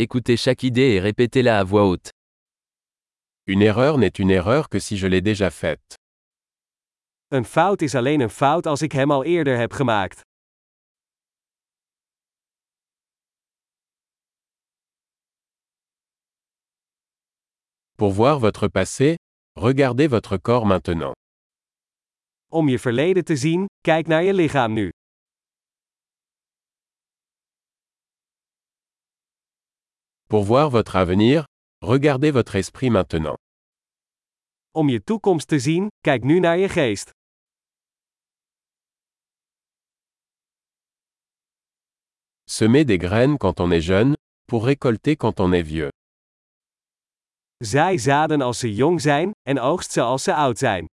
Écoutez chaque idée et répétez-la à voix haute. Une erreur n'est une erreur que si je l'ai déjà faite. Een fout is alleen een fout als ik hem al eerder heb gemaakt. Pour voir votre passé, regardez votre corps maintenant. Om je verleden te zien, kijk naar je lichaam nu. Pour voir votre avenir, regardez votre esprit maintenant. Om je toekomst te zien, kijk nu naar je geest. Semez des graines quand on est jeune, pour récolter quand on est vieux. Zaai zaden als ze jong zijn, en oogst ze als ze oud zijn.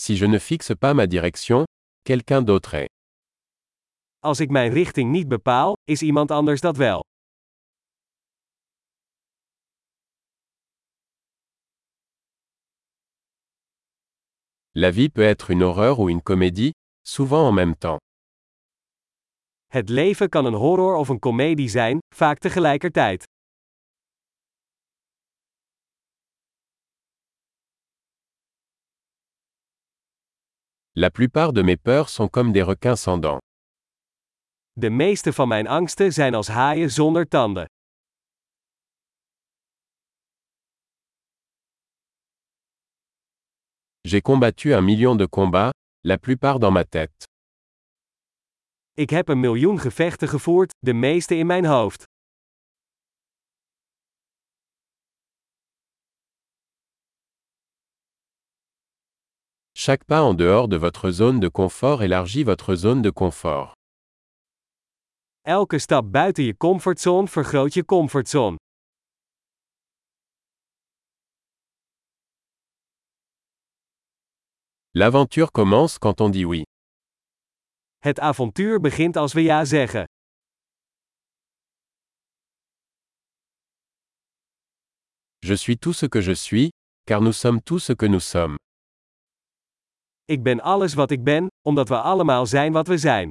Si je ne fixe pas ma direction, quelqu'un d'autre est. Als ik mijn richting niet bepaal, is iemand anders dat wel. La vie peut être une horreur ou une comédie, souvent en même temps. Het leven kan een horror of een komedie zijn, vaak tegelijkertijd. La plupart de mes peurs sont comme des requins sans dents. De meeste van mijn angsten zijn als haaien zonder tanden. J'ai combattu un million de combats, la plupart dans ma tête. Ik heb een miljoen gevechten gevoerd, de meeste in mijn hoofd. Chaque pas en dehors de votre zone de confort élargit votre zone de confort. Elke stap buiten je comfortzone vergroot je comfortzone. L'aventure commence quand on dit oui. Het avontuur begint als we ja zeggen. Je suis tout ce que je suis, car nous sommes tout ce que nous sommes. Ik ben alles wat ik ben, omdat we allemaal zijn wat we zijn.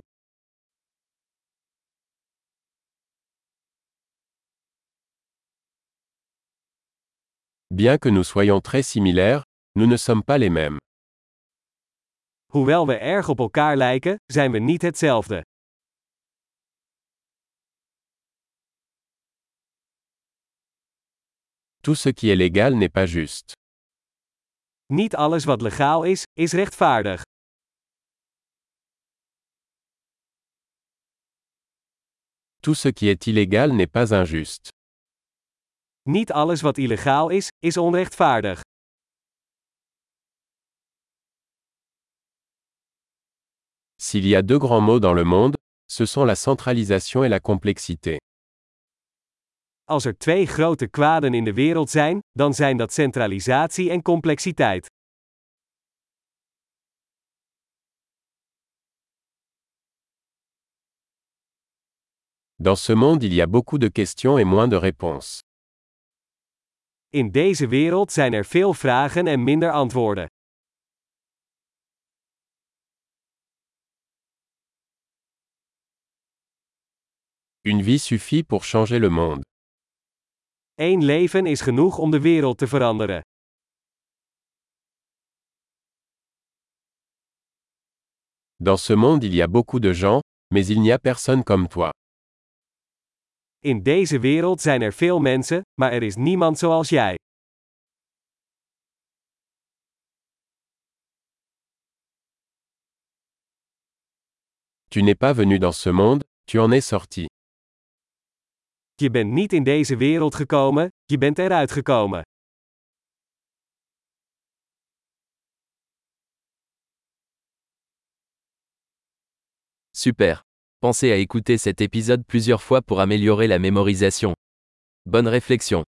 Bien que nous soyons très similaires, nous ne sommes pas les mêmes. Hoewel we erg op elkaar lijken, zijn we niet hetzelfde. Tout ce qui est légal n'est pas juste. Niet alles wat legaal is, is rechtvaardig. Tout ce qui est illégal n'est pas injuste. Niet alles wat illegaal is, is onrechtvaardig. S'il y a deux grands mots dans le monde, ce sont la centralisation et la complexité. Als er twee grote kwaden in de wereld zijn, dan zijn dat centralisatie en complexiteit. Dans ce monde il y a beaucoup de questions et moins de réponses. In deze wereld zijn er veel vragen en minder antwoorden. Une vie suffit pour changer le monde. Eén leven is genoeg om de wereld te veranderen. Dans ce monde il y a beaucoup de gens, mais il n'y a personne comme toi. In deze wereld zijn er veel mensen, maar er is niemand zoals jij. Tu n'es pas venu dans ce monde, tu en es sorti. Je bent niet in deze wereld gekomen, je bent eruit gekomen. Super. Pensez à écouter cet épisode plusieurs fois pour améliorer la mémorisation. Bonne réflexion.